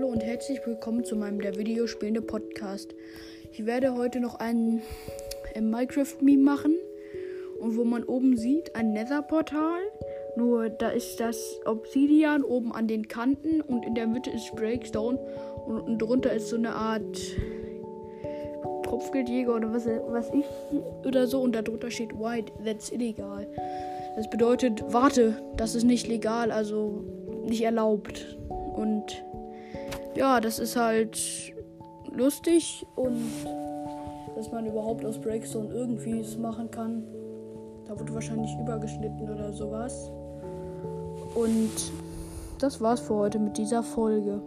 und herzlich willkommen zu meinem der Videospielende Podcast. Ich werde heute noch ein, ein Minecraft-Meme machen und wo man oben sieht ein Nether-Portal. Nur da ist das Obsidian oben an den Kanten und in der Mitte ist Breakstone und, und drunter ist so eine Art Kopfgeldjäger oder was, was ich oder so und darunter steht White, that's illegal. Das bedeutet, warte, das ist nicht legal, also nicht erlaubt. Und ja, das ist halt lustig und dass man überhaupt aus Breakstone irgendwie es machen kann. Da wurde wahrscheinlich übergeschnitten oder sowas. Und das war's für heute mit dieser Folge.